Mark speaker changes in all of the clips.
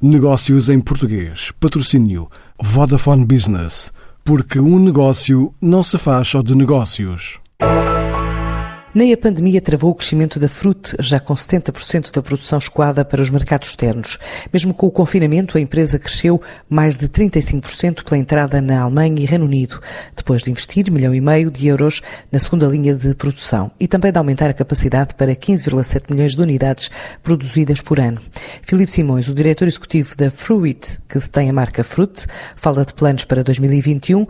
Speaker 1: Negócios em português. Patrocínio Vodafone Business. Porque um negócio não se faz só de negócios.
Speaker 2: Nem a pandemia travou o crescimento da fruta, já com 70% da produção escoada para os mercados externos. Mesmo com o confinamento, a empresa cresceu mais de 35% pela entrada na Alemanha e Reino Unido, depois de investir milhão e meio de euros na segunda linha de produção e também de aumentar a capacidade para 15,7 milhões de unidades produzidas por ano. Filipe Simões, o diretor executivo da Fruit, que detém a marca Fruit, fala de planos para 2021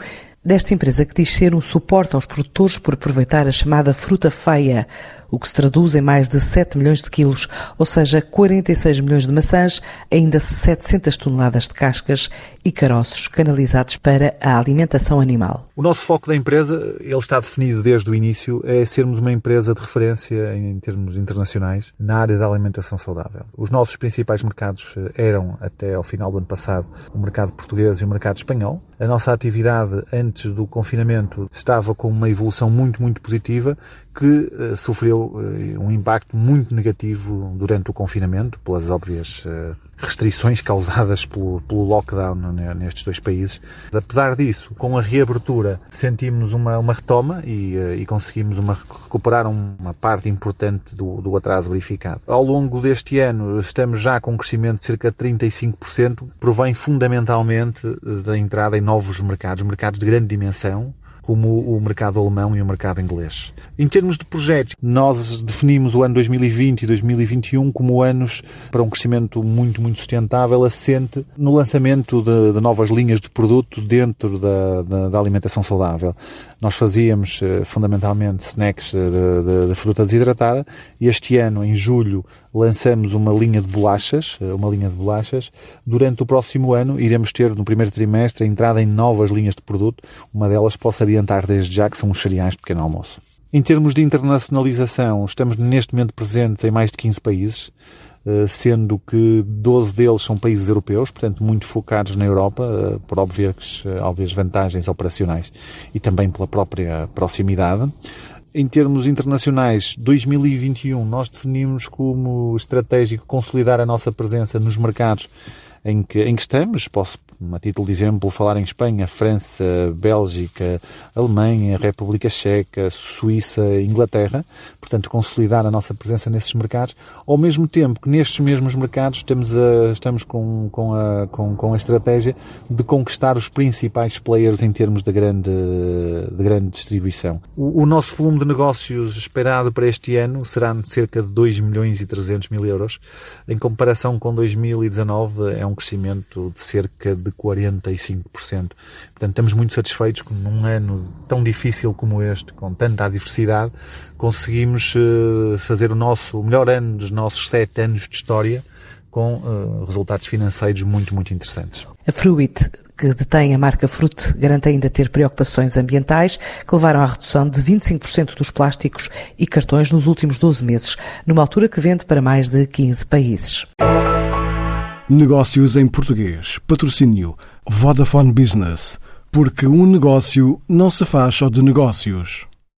Speaker 2: desta empresa que diz ser um suporte aos produtores por aproveitar a chamada fruta feia, o que se traduz em mais de 7 milhões de quilos, ou seja, 46 milhões de maçãs, ainda 700 toneladas de cascas e caroços canalizados para a alimentação animal.
Speaker 3: O nosso foco da empresa, ele está definido desde o início, é sermos uma empresa de referência em termos internacionais na área da alimentação saudável. Os nossos principais mercados eh, eram, até ao final do ano passado, o mercado português e o mercado espanhol. A nossa atividade antes do confinamento estava com uma evolução muito, muito positiva que uh, sofreu uh, um impacto muito negativo durante o confinamento, pelas óbvias uh, restrições causadas pelo, pelo lockdown nestes dois países. Apesar disso, com a reabertura, sentimos uma, uma retoma e, e conseguimos uma, recuperar uma parte importante do, do atraso verificado. Ao longo deste ano, estamos já com um crescimento de cerca de 35%, provém fundamentalmente da entrada em novos mercados, mercados de grande dimensão, como o mercado alemão e o mercado inglês. Em termos de projetos, nós definimos o ano 2020 e 2021 como anos para um crescimento muito, muito sustentável, assente no lançamento de, de novas linhas de produto dentro da, da, da alimentação saudável. Nós fazíamos eh, fundamentalmente snacks eh, de, de, de, fruta desidratada e este ano, em julho, lançamos uma linha de bolachas, eh, uma linha de bolachas. Durante o próximo ano, iremos ter no primeiro trimestre a entrada em novas linhas de produto. Uma delas adiantar desde já que são os cereais de pequeno almoço. Em termos de internacionalização, estamos neste momento presentes em mais de 15 países. Eh, sendo que 12 deles são países europeus, portanto muito focados na Europa, eh, por óbvias, eh, óbvias vantagens operacionais e também pela própria proximidade. Em termos internacionais, 2021 nós definimos como estratégico consolidar a nossa presença nos mercados em que, em que estamos. Posso a título de exemplo, falar em Espanha, França, Bélgica, Alemanha, República Checa, Suíça, Inglaterra, portanto, consolidar a nossa presença nesses mercados, ao mesmo tempo que nestes mesmos mercados estamos, a, estamos com, com, a, com, com a estratégia de conquistar os principais players em termos de grande, de grande distribuição. O, o nosso volume de negócios esperado para este ano será de cerca de 2 milhões e 300 mil euros, em comparação com 2019 é um crescimento de cerca de de 45%. Portanto, estamos muito satisfeitos que num ano tão difícil como este, com tanta adversidade, conseguimos uh, fazer o nosso o melhor ano dos nossos sete anos de história com uh, resultados financeiros muito, muito interessantes.
Speaker 2: A Fruit, que detém a marca Fruit, garante ainda ter preocupações ambientais que levaram à redução de 25% dos plásticos e cartões nos últimos 12 meses, numa altura que vende para mais de 15 países.
Speaker 1: Negócios em português. Patrocínio Vodafone Business. Porque um negócio não se faz só de negócios.